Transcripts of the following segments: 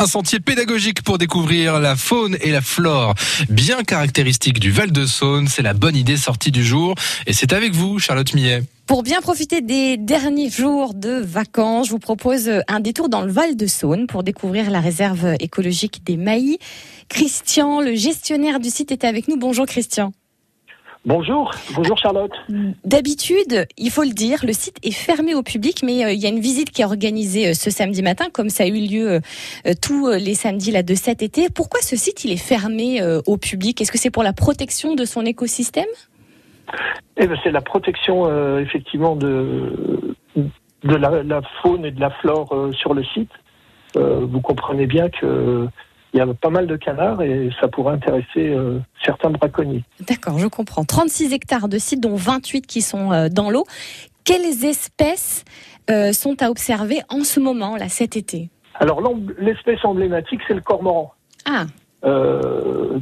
Un sentier pédagogique pour découvrir la faune et la flore bien caractéristiques du Val-de-Saône. C'est la bonne idée sortie du jour. Et c'est avec vous, Charlotte Millet. Pour bien profiter des derniers jours de vacances, je vous propose un détour dans le Val-de-Saône pour découvrir la réserve écologique des Maillis. Christian, le gestionnaire du site, est avec nous. Bonjour Christian. Bonjour, bonjour Charlotte. D'habitude, il faut le dire, le site est fermé au public, mais euh, il y a une visite qui est organisée euh, ce samedi matin, comme ça a eu lieu euh, tous les samedis là de cet été. Pourquoi ce site il est fermé au public? Est-ce que c'est pour la protection de son écosystème? Eh ben, c'est la protection effectivement de de la, la, faune et de la flore sur le site. vous comprenez bien que il y a pas mal de canards et ça pourrait intéresser certains braconniers. D'accord, je comprends. 36 hectares de sites, dont 28 qui sont euh, dans l'eau. Quelles espèces euh, sont à observer en ce moment, là, cet été? Alors, l'espèce emblématique, c'est le cormoran. Ah.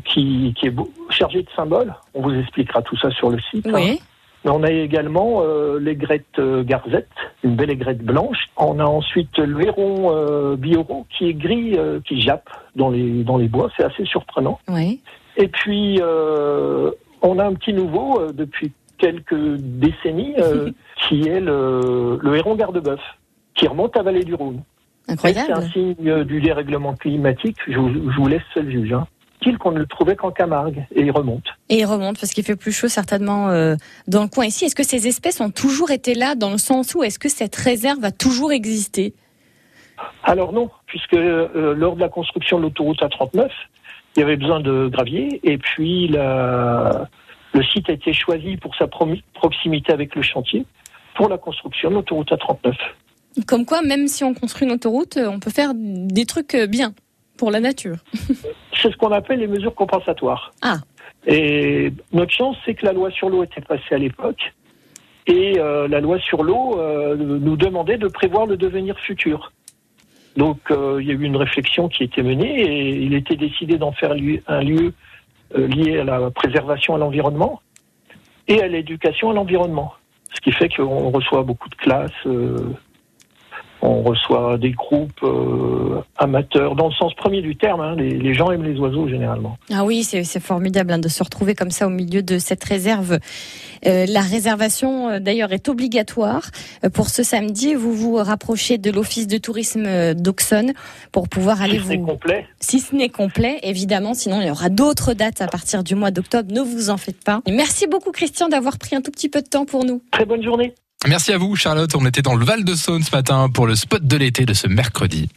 qui, qui, est chargé de symboles. On vous expliquera tout ça sur le site. Oui. Hein. On a également euh, l'aigrette euh, garzette, une belle aigrette blanche. On a ensuite le héron euh, bioro qui est gris, euh, qui jappe dans les, dans les bois. C'est assez surprenant. Oui. Et puis, on a un petit nouveau depuis quelques décennies qui est le, le héron garde-bœuf qui remonte à Vallée du Rhône. Incroyable. C'est un signe du dérèglement climatique. Je, je vous laisse seul juge. Hein qu'on ne le trouvait qu'en Camargue et il remonte. Et il remonte parce qu'il fait plus chaud certainement euh, dans le coin ici. Est-ce que ces espèces ont toujours été là dans le sens où est-ce que cette réserve a toujours existé? Alors non, puisque euh, lors de la construction de l'autoroute A39, il y avait besoin de gravier et puis la, le site a été choisi pour sa proximité avec le chantier pour la construction de l'autoroute A39. Comme quoi, même si on construit une autoroute, on peut faire des trucs bien pour la nature. c'est ce qu'on appelle les mesures compensatoires. Ah. Et notre chance, c'est que la loi sur l'eau était passée à l'époque. Et euh, la loi sur l'eau euh, nous demandait de prévoir le devenir futur. Donc euh, il y a eu une réflexion qui a été menée et il était décidé d'en faire un lieu lié à la préservation à l'environnement et à l'éducation à l'environnement. Ce qui fait qu'on reçoit beaucoup de classes on reçoit des groupes euh, amateurs, dans le sens premier du terme. Hein, les, gens aiment les oiseaux généralement. Ah oui, c'est formidable hein, de se retrouver comme ça au milieu de cette réserve. Euh, la réservation, euh, d'ailleurs, est obligatoire pour ce samedi. Vous vous rapprochez de l'office de tourisme d'Auxonne pour pouvoir aller si vous. complet. Si ce n'est complet, évidemment. Sinon, il y aura d'autres dates à partir du mois d'octobre. Ne vous en faites pas. merci beaucoup, Christian, d'avoir pris un tout petit peu de temps pour nous. Très bonne journée. Merci à vous, Charlotte. On était dans le Val de Saône ce matin pour le spot de l'été de ce mercredi.